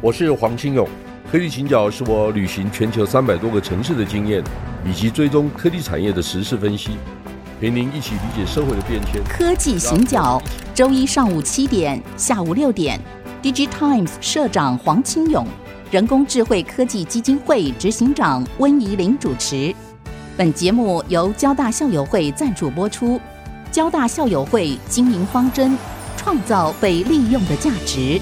我是黄清勇，《科技行脚》是我旅行全球三百多个城市的经验，以及追踪科技产业的时事分析，陪您一起理解社会的变迁。科技行脚，周一上午七点，下午六点，《DG Times》社长黄清勇，人工智慧科技基金会执行长温怡玲主持。本节目由交大校友会赞助播出。交大校友会经营方针：创造被利用的价值。